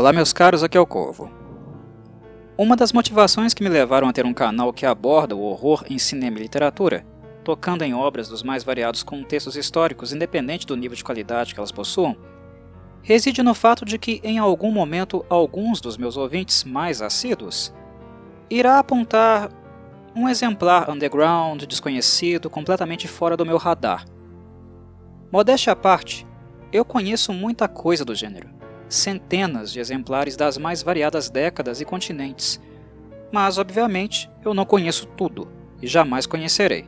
Olá meus caros, aqui é o Corvo. Uma das motivações que me levaram a ter um canal que aborda o horror em cinema e literatura, tocando em obras dos mais variados contextos históricos, independente do nível de qualidade que elas possuam, reside no fato de que em algum momento alguns dos meus ouvintes mais assíduos irá apontar um exemplar underground, desconhecido, completamente fora do meu radar. Modéstia à parte, eu conheço muita coisa do gênero, centenas de exemplares das mais variadas décadas e continentes, mas obviamente eu não conheço tudo e jamais conhecerei.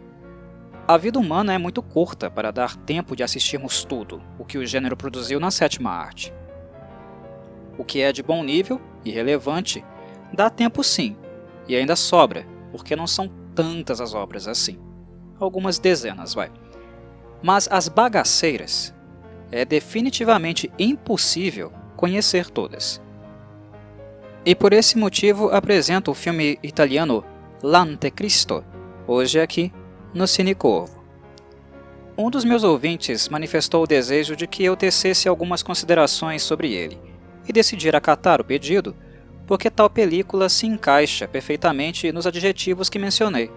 A vida humana é muito curta para dar tempo de assistirmos tudo o que o gênero produziu na sétima arte. O que é de bom nível e relevante dá tempo sim, e ainda sobra, porque não são tantas as obras assim. Algumas dezenas, vai. Mas as bagaceiras é definitivamente impossível conhecer todas. E por esse motivo apresento o filme italiano L'Antecristo, hoje aqui no Cine Corvo. Um dos meus ouvintes manifestou o desejo de que eu tecesse algumas considerações sobre ele, e decidi acatar o pedido porque tal película se encaixa perfeitamente nos adjetivos que mencionei.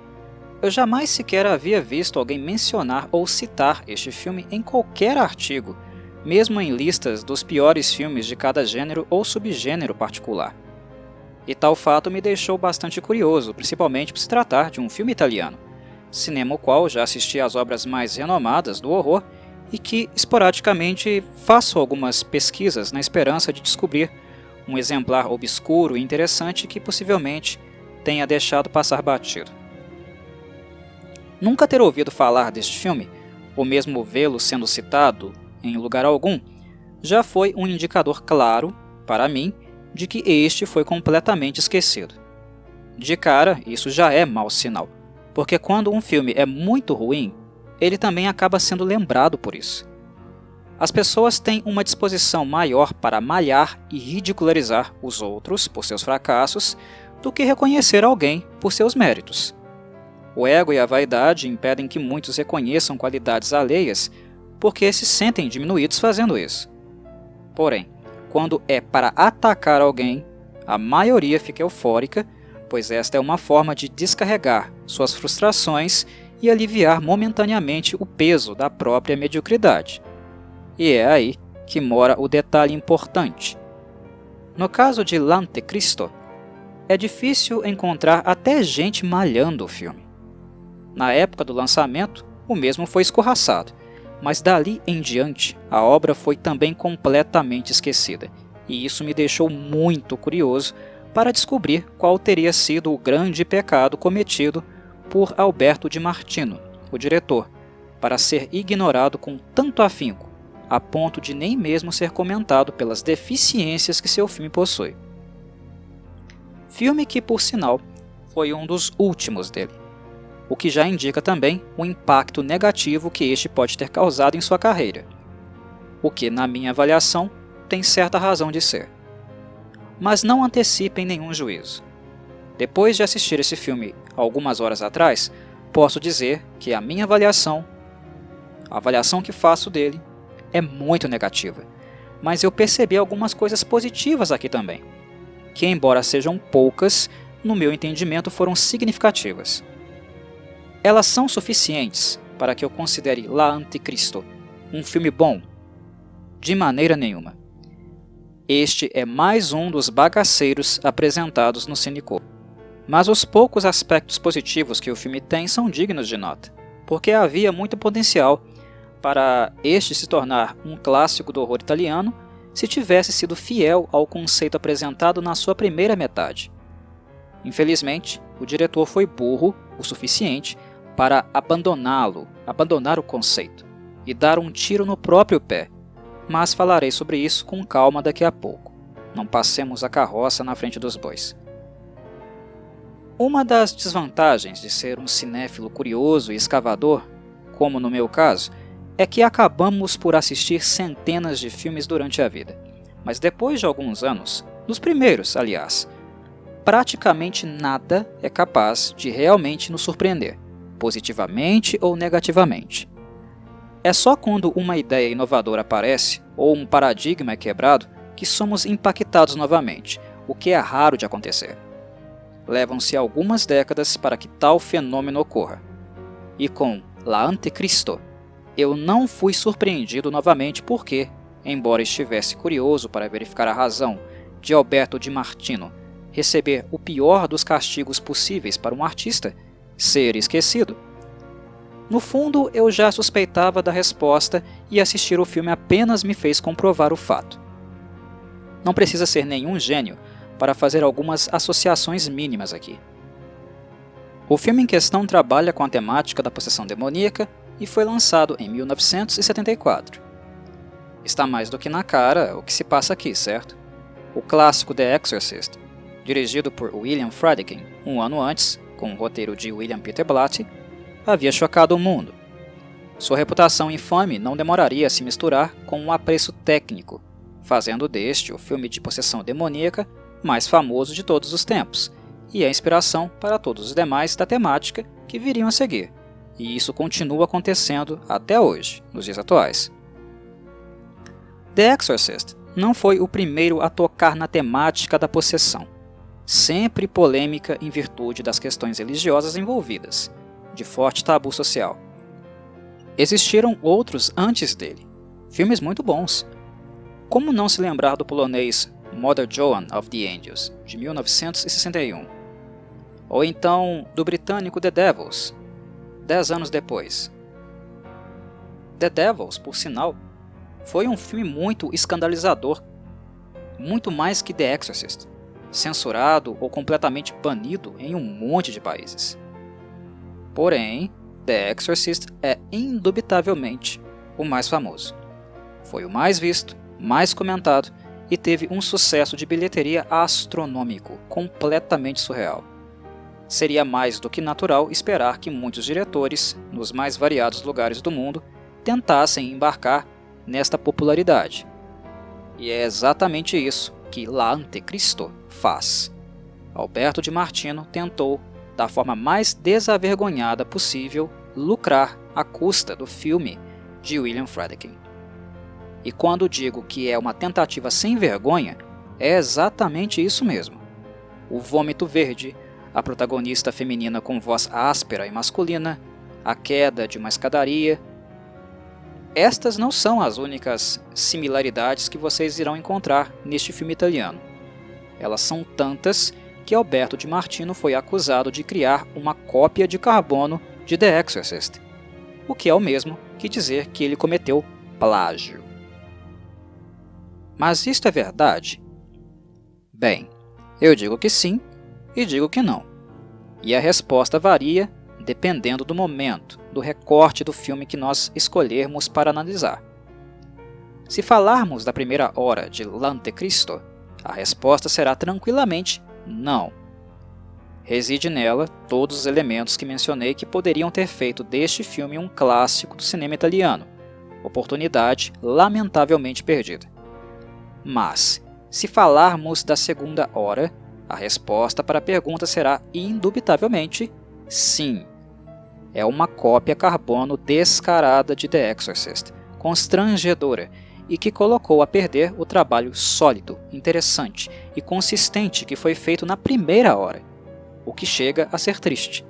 Eu jamais sequer havia visto alguém mencionar ou citar este filme em qualquer artigo, mesmo em listas dos piores filmes de cada gênero ou subgênero particular. E tal fato me deixou bastante curioso, principalmente por se tratar de um filme italiano, cinema o qual já assisti às obras mais renomadas do horror e que esporadicamente faço algumas pesquisas na esperança de descobrir um exemplar obscuro e interessante que possivelmente tenha deixado passar batido. Nunca ter ouvido falar deste filme, ou mesmo vê-lo sendo citado em lugar algum, já foi um indicador claro, para mim, de que este foi completamente esquecido. De cara, isso já é mau sinal, porque quando um filme é muito ruim, ele também acaba sendo lembrado por isso. As pessoas têm uma disposição maior para malhar e ridicularizar os outros por seus fracassos do que reconhecer alguém por seus méritos. O ego e a vaidade impedem que muitos reconheçam qualidades alheias porque se sentem diminuídos fazendo isso. Porém, quando é para atacar alguém, a maioria fica eufórica, pois esta é uma forma de descarregar suas frustrações e aliviar momentaneamente o peso da própria mediocridade. E é aí que mora o detalhe importante. No caso de L'Antecristo, é difícil encontrar até gente malhando o filme. Na época do lançamento, o mesmo foi escorraçado, mas dali em diante a obra foi também completamente esquecida, e isso me deixou muito curioso para descobrir qual teria sido o grande pecado cometido por Alberto Di Martino, o diretor, para ser ignorado com tanto afinco a ponto de nem mesmo ser comentado pelas deficiências que seu filme possui. Filme que, por sinal, foi um dos últimos dele, o que já indica também o impacto negativo que este pode ter causado em sua carreira, o que, na minha avaliação, tem certa razão de ser. Mas não antecipem nenhum juízo. Depois de assistir esse filme algumas horas atrás, posso dizer que a minha avaliação, a avaliação que faço dele, é muito negativa, mas eu percebi algumas coisas positivas aqui também, que, embora sejam poucas, no meu entendimento foram significativas. Elas são suficientes para que eu considere La Anticristo um filme bom? De maneira nenhuma. Este é mais um dos bagaceiros apresentados no Cineco. Mas os poucos aspectos positivos que o filme tem são dignos de nota, porque havia muito potencial para este se tornar um clássico do horror italiano se tivesse sido fiel ao conceito apresentado na sua primeira metade. Infelizmente, o diretor foi burro o suficiente para abandoná-lo, abandonar o conceito e dar um tiro no próprio pé, mas falarei sobre isso com calma daqui a pouco. Não passemos a carroça na frente dos bois. Uma das desvantagens de ser um cinéfilo curioso e escavador, como no meu caso, é que acabamos por assistir centenas de filmes durante a vida. Mas depois de alguns anos, dos primeiros, aliás, praticamente nada é capaz de realmente nos surpreender, positivamente ou negativamente. É só quando uma ideia inovadora aparece ou um paradigma é quebrado que somos impactados novamente, o que é raro de acontecer. Levam-se algumas décadas para que tal fenômeno ocorra. E com La Antecristo, eu não fui surpreendido novamente porque, embora estivesse curioso para verificar a razão de Alberto Di Martino receber o pior dos castigos possíveis para um artista, ser esquecido. No fundo, eu já suspeitava da resposta e assistir o filme apenas me fez comprovar o fato. Não precisa ser nenhum gênio para fazer algumas associações mínimas aqui. O filme em questão trabalha com a temática da possessão demoníaca e foi lançado em 1974. Está mais do que na cara o que se passa aqui, certo? O clássico The Exorcist, dirigido por William Friedkin um ano antes, com o roteiro de William Peter Blatty, havia chocado o mundo. Sua reputação infame não demoraria a se misturar com um apreço técnico, fazendo deste o filme de possessão demoníaca mais famoso de todos os tempos, e a inspiração para todos os demais da temática que viriam a seguir. E isso continua acontecendo até hoje, nos dias atuais. The Exorcist não foi o primeiro a tocar na temática da possessão, sempre polêmica em virtude das questões religiosas envolvidas, de forte tabu social. Existiram outros antes dele, filmes muito bons. Como não se lembrar do polonês Mother Joan of the Angels, de 1961? Ou então do britânico The Devils, dez anos depois. The Devils, por sinal, foi um filme muito escandalizador, muito mais que The Exorcist, censurado ou completamente banido em um monte de países. Porém, The Exorcist é indubitavelmente o mais famoso. Foi o mais visto, mais comentado e teve um sucesso de bilheteria astronômico, completamente surreal. Seria mais do que natural esperar que muitos diretores, nos mais variados lugares do mundo, tentassem embarcar nesta popularidade. E é exatamente isso que La Antecristo faz. Alberto de Martino tentou da forma mais desavergonhada possível, lucrar à custa do filme de William Friedkin. E quando digo que é uma tentativa sem vergonha, é exatamente isso mesmo. O vômito verde, a protagonista feminina com voz áspera e masculina, a queda de uma escadaria. Estas não são as únicas similaridades que vocês irão encontrar neste filme italiano. Elas são tantas que Alberto de Martino foi acusado de criar uma cópia de carbono de The Exorcist, o que é o mesmo que dizer que ele cometeu plágio. Mas isto é verdade? Bem, eu digo que sim e digo que não. E a resposta varia dependendo do momento, do recorte do filme que nós escolhermos para analisar. Se falarmos da primeira hora de L'Antecristo, a resposta será tranquilamente não. Reside nela todos os elementos que mencionei que poderiam ter feito deste filme um clássico do cinema italiano, oportunidade lamentavelmente perdida. Mas, se falarmos da segunda hora, a resposta para a pergunta será indubitavelmente sim. É uma cópia carbono descarada de The Exorcist, constrangedora e que colocou a perder o trabalho sólido, interessante e consistente que foi feito na primeira hora, o que chega a ser triste.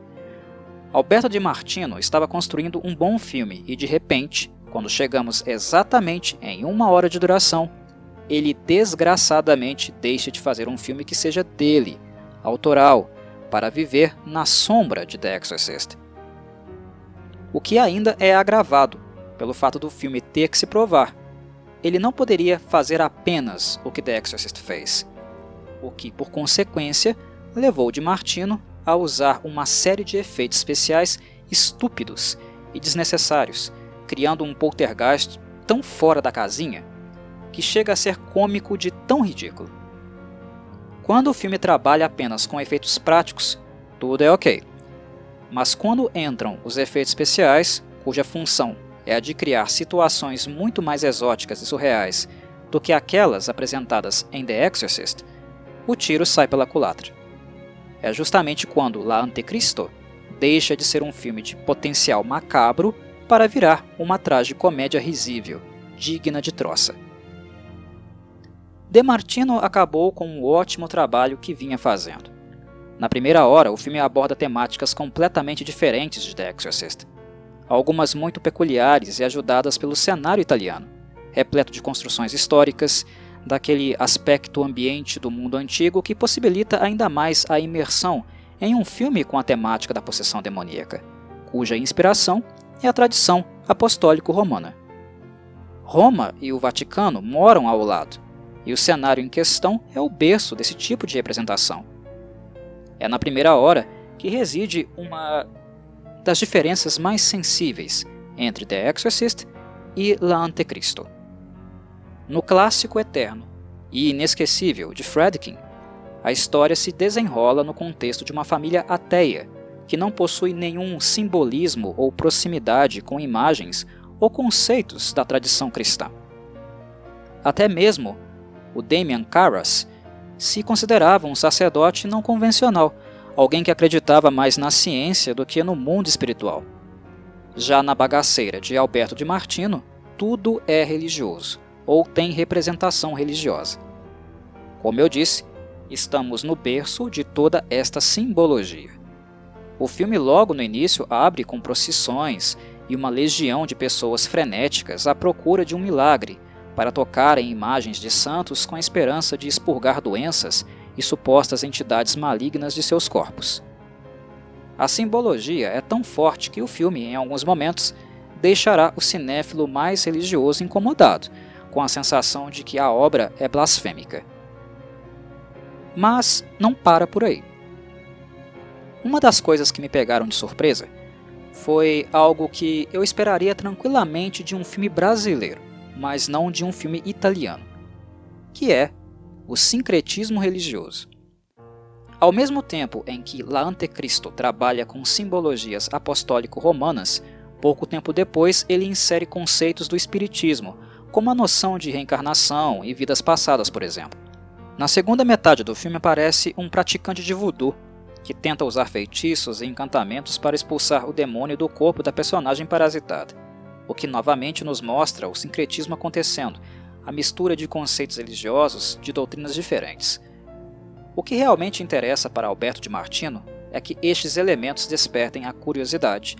Alberto de Martino estava construindo um bom filme e, de repente, quando chegamos exatamente em uma hora de duração, ele desgraçadamente deixa de fazer um filme que seja dele, autoral, para viver na sombra de The Exorcist. O que ainda é agravado pelo fato do filme ter que se provar ele não poderia fazer apenas o que The Exorcist fez, o que, por consequência, levou de Martino a usar uma série de efeitos especiais estúpidos e desnecessários, criando um poltergeist tão fora da casinha que chega a ser cômico de tão ridículo. Quando o filme trabalha apenas com efeitos práticos, tudo é ok. Mas quando entram os efeitos especiais, cuja função é a de criar situações muito mais exóticas e surreais do que aquelas apresentadas em The Exorcist, o tiro sai pela culatra. É justamente quando La Antecristo deixa de ser um filme de potencial macabro para virar uma comédia risível, digna de troça. Demartino acabou com um ótimo trabalho que vinha fazendo. Na primeira hora, o filme aborda temáticas completamente diferentes de The Exorcist, algumas muito peculiares e ajudadas pelo cenário italiano, repleto de construções históricas, daquele aspecto ambiente do mundo antigo que possibilita ainda mais a imersão em um filme com a temática da possessão demoníaca, cuja inspiração é a tradição apostólico-romana. Roma e o Vaticano moram ao lado, e o cenário em questão é o berço desse tipo de representação. É na primeira hora que reside uma das diferenças mais sensíveis entre The Exorcist e La Antecristo. No clássico eterno e inesquecível de Fredkin, a história se desenrola no contexto de uma família ateia que não possui nenhum simbolismo ou proximidade com imagens ou conceitos da tradição cristã. Até mesmo o Damian Carras se considerava um sacerdote não convencional, alguém que acreditava mais na ciência do que no mundo espiritual. Já na bagaceira de Alberto de Martino, tudo é religioso ou tem representação religiosa. Como eu disse, estamos no berço de toda esta simbologia. O filme, logo no início, abre com procissões e uma legião de pessoas frenéticas à procura de um milagre para tocar em imagens de santos com a esperança de expurgar doenças e supostas entidades malignas de seus corpos. A simbologia é tão forte que o filme, em alguns momentos, deixará o cinéfilo mais religioso incomodado, com a sensação de que a obra é blasfêmica. Mas não para por aí. Uma das coisas que me pegaram de surpresa foi algo que eu esperaria tranquilamente de um filme brasileiro, mas não de um filme italiano, que é o sincretismo religioso. Ao mesmo tempo em que La Antecristo trabalha com simbologias apostólico-romanas, pouco tempo depois ele insere conceitos do espiritismo, como a noção de reencarnação e vidas passadas, por exemplo. Na segunda metade do filme aparece um praticante de voodoo que tenta usar feitiços e encantamentos para expulsar o demônio do corpo da personagem parasitada, o que novamente nos mostra o sincretismo acontecendo, a mistura de conceitos religiosos de doutrinas diferentes. O que realmente interessa para Alberto de Martino é que estes elementos despertem a curiosidade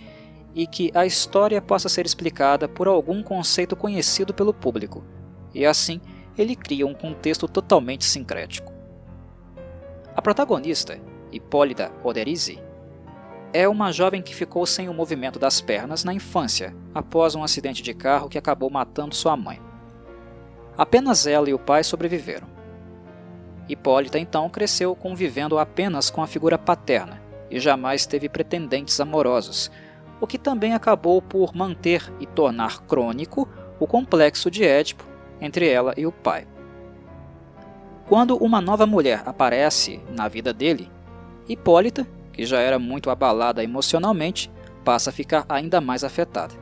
e que a história possa ser explicada por algum conceito conhecido pelo público, e assim ele cria um contexto totalmente sincrético. A protagonista, Hipólita Oderizzi, é uma jovem que ficou sem o movimento das pernas na infância, após um acidente de carro que acabou matando sua mãe. Apenas ela e o pai sobreviveram. Hipólita então cresceu convivendo apenas com a figura paterna e jamais teve pretendentes amorosos, o que também acabou por manter e tornar crônico o complexo de Édipo entre ela e o pai. Quando uma nova mulher aparece na vida dele, Hipólita, que já era muito abalada emocionalmente, passa a ficar ainda mais afetada.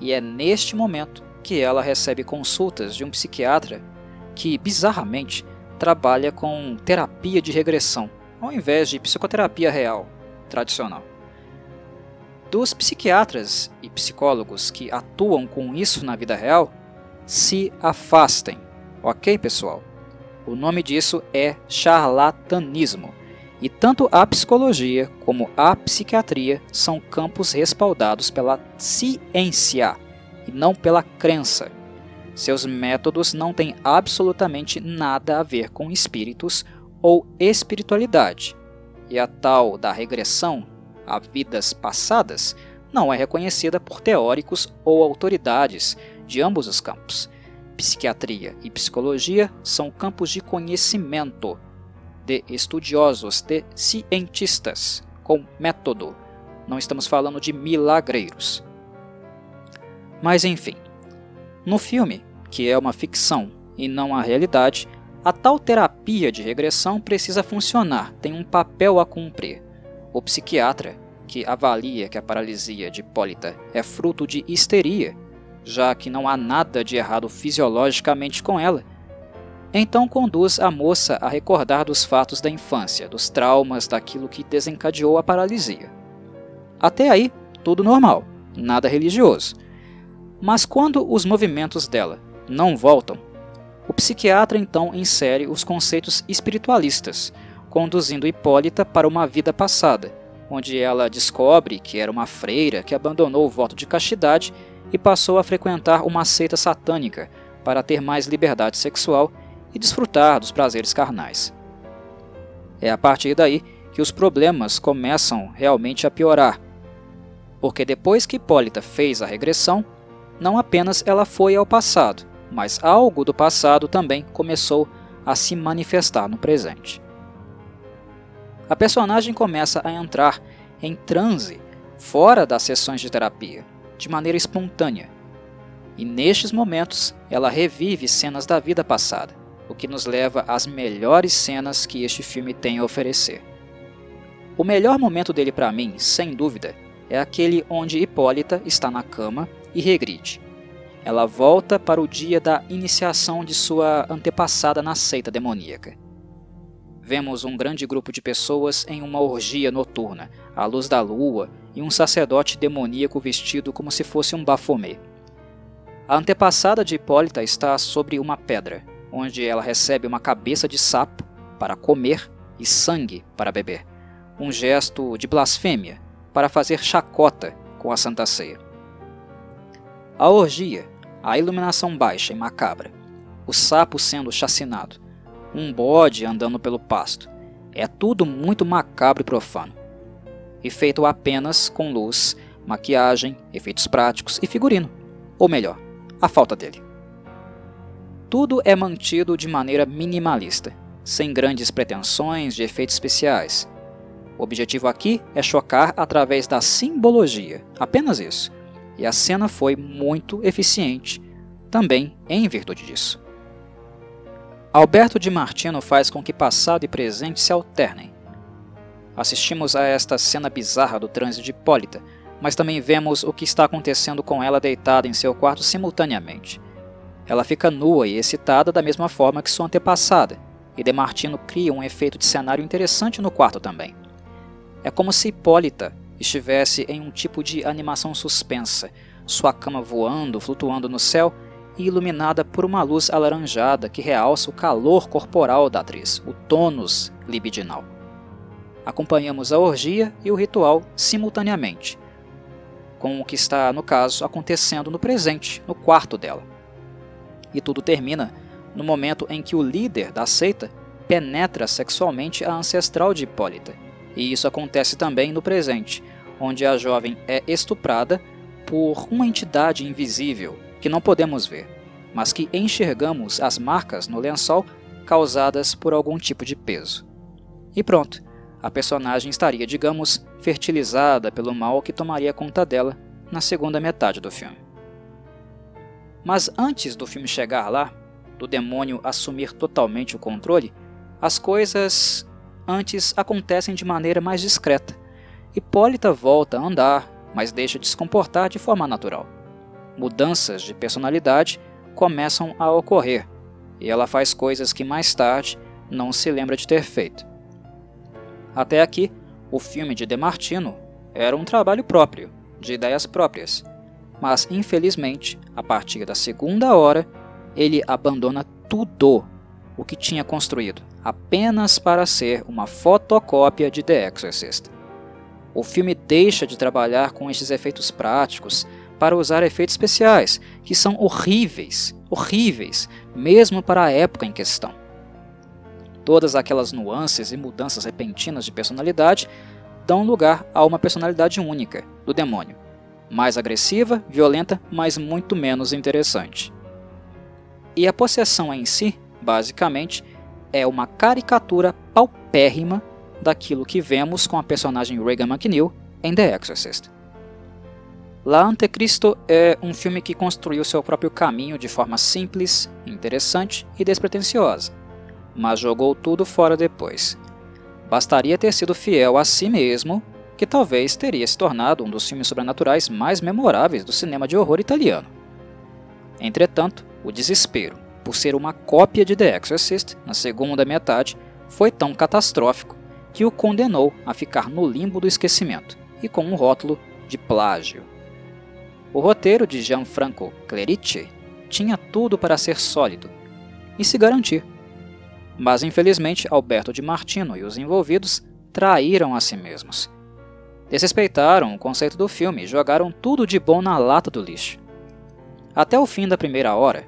E é neste momento que ela recebe consultas de um psiquiatra que, bizarramente, trabalha com terapia de regressão, ao invés de psicoterapia real, tradicional dos psiquiatras e psicólogos que atuam com isso na vida real se afastem. Ok, pessoal? O nome disso é charlatanismo. E tanto a psicologia como a psiquiatria são campos respaldados pela ciência e não pela crença. Seus métodos não têm absolutamente nada a ver com espíritos ou espiritualidade. E a tal da regressão a vidas passadas não é reconhecida por teóricos ou autoridades de ambos os campos. Psiquiatria e psicologia são campos de conhecimento de estudiosos, de cientistas, com método. Não estamos falando de milagreiros. Mas enfim, no filme, que é uma ficção e não a realidade, a tal terapia de regressão precisa funcionar, tem um papel a cumprir. O psiquiatra, que avalia que a paralisia de Hipólita é fruto de histeria, já que não há nada de errado fisiologicamente com ela, então conduz a moça a recordar dos fatos da infância, dos traumas, daquilo que desencadeou a paralisia. Até aí, tudo normal, nada religioso. Mas quando os movimentos dela não voltam, O psiquiatra então insere os conceitos espiritualistas, conduzindo Hipólita para uma vida passada, onde ela descobre que era uma freira que abandonou o voto de castidade e passou a frequentar uma seita satânica para ter mais liberdade sexual e desfrutar dos prazeres carnais. É a partir daí que os problemas começam realmente a piorar, porque depois que Hipólita fez a regressão, não apenas ela foi ao passado, mas algo do passado também começou a se manifestar no presente. A personagem começa a entrar em transe fora das sessões de terapia, de maneira espontânea. E nestes momentos, ela revive cenas da vida passada, o que nos leva às melhores cenas que este filme tem a oferecer. O melhor momento dele para mim, sem dúvida, é aquele onde Hipólita está na cama e regride, ela volta para o dia da iniciação de sua antepassada na seita demoníaca. Vemos um grande grupo de pessoas em uma orgia noturna, à luz da lua, e um sacerdote demoníaco vestido como se fosse um bafomê. A antepassada de Hipólita está sobre uma pedra, onde ela recebe uma cabeça de sapo para comer e sangue para beber, um gesto de blasfêmia para fazer chacota com a Santa Ceia. A orgia a iluminação baixa e macabra, o sapo sendo chacinado, um bode andando pelo pasto. É tudo muito macabro e profano. E feito apenas com luz, maquiagem, efeitos práticos e figurino. Ou melhor, a falta dele. Tudo é mantido de maneira minimalista, sem grandes pretensões de efeitos especiais. O objetivo aqui é chocar através da simbologia, apenas isso e a cena foi muito eficiente, também em virtude disso. Alberto de Martino faz com que passado e presente se alternem. Assistimos a esta cena bizarra do trânsito de Hipólita, mas também vemos o que está acontecendo com ela deitada em seu quarto simultaneamente. Ela fica nua e excitada da mesma forma que sua antepassada, e De Martino cria um efeito de cenário interessante no quarto também. É como se Hipólita estivesse em um tipo de animação suspensa, sua cama voando, flutuando no céu e iluminada por uma luz alaranjada que realça o calor corporal da atriz, o tônus libidinal. Acompanhamos a orgia e o ritual simultaneamente, com o que está, no caso, acontecendo no presente, no quarto dela. E tudo termina no momento em que o líder da seita penetra sexualmente a ancestral de Hipólita e isso acontece também no presente, onde a jovem é estuprada por uma entidade invisível que não podemos ver, mas que enxergamos as marcas no lençol causadas por algum tipo de peso. E pronto, a personagem estaria, digamos, fertilizada pelo mal que tomaria conta dela na segunda metade do filme. Mas antes do filme chegar lá, do demônio assumir totalmente o controle, as coisas antes acontecem de maneira mais discreta. Hipólita volta a andar, mas deixa de se comportar de forma natural. Mudanças de personalidade começam a ocorrer, e ela faz coisas que mais tarde não se lembra de ter feito. Até aqui, o filme de Demartino era um trabalho próprio, de ideias próprias, mas infelizmente, a partir da segunda hora, ele abandona tudo o que tinha construído apenas para ser uma fotocópia de The Exorcist. O filme deixa de trabalhar com estes efeitos práticos para usar efeitos especiais, que são horríveis, horríveis, mesmo para a época em questão. Todas aquelas nuances e mudanças repentinas de personalidade dão lugar a uma personalidade única, do demônio, mais agressiva, violenta, mas muito menos interessante. E a possessão em si, basicamente, é uma caricatura paupérrima daquilo que vemos com a personagem Regan McNeil em The Exorcist. La Antecristo é um filme que construiu seu próprio caminho de forma simples, interessante e despretensiosa, mas jogou tudo fora depois. Bastaria ter sido fiel a si mesmo, que talvez teria se tornado um dos filmes sobrenaturais mais memoráveis do cinema de horror italiano. Entretanto, o desespero, por ser uma cópia de The Exorcist na segunda metade, foi tão catastrófico que o condenou a ficar no limbo do esquecimento e com um rótulo de plágio. O roteiro de Gianfranco Clerici tinha tudo para ser sólido, e se garantir. Mas infelizmente Alberto de Martino e os envolvidos traíram a si mesmos. Desrespeitaram o conceito do filme e jogaram tudo de bom na lata do lixo. Até o fim da primeira hora,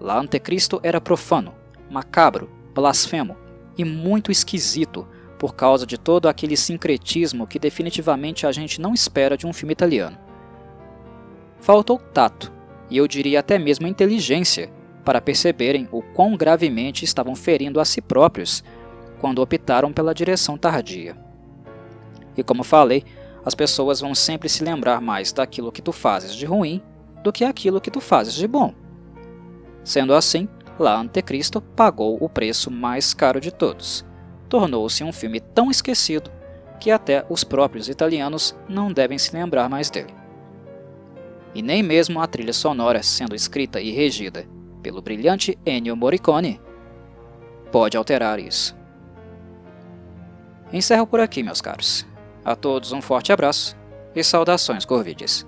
La Antecristo era profano, macabro, blasfemo e muito esquisito por causa de todo aquele sincretismo que definitivamente a gente não espera de um filme italiano. Faltou tato, e eu diria até mesmo inteligência, para perceberem o quão gravemente estavam ferindo a si próprios quando optaram pela direção tardia. E como falei, as pessoas vão sempre se lembrar mais daquilo que tu fazes de ruim do que aquilo que tu fazes de bom. Sendo assim, La Antecristo pagou o preço mais caro de todos tornou-se um filme tão esquecido que até os próprios italianos não devem se lembrar mais dele. E nem mesmo a trilha sonora, sendo escrita e regida pelo brilhante Ennio Morricone, pode alterar isso. Encerro por aqui, meus caros. A todos um forte abraço e saudações Corvides.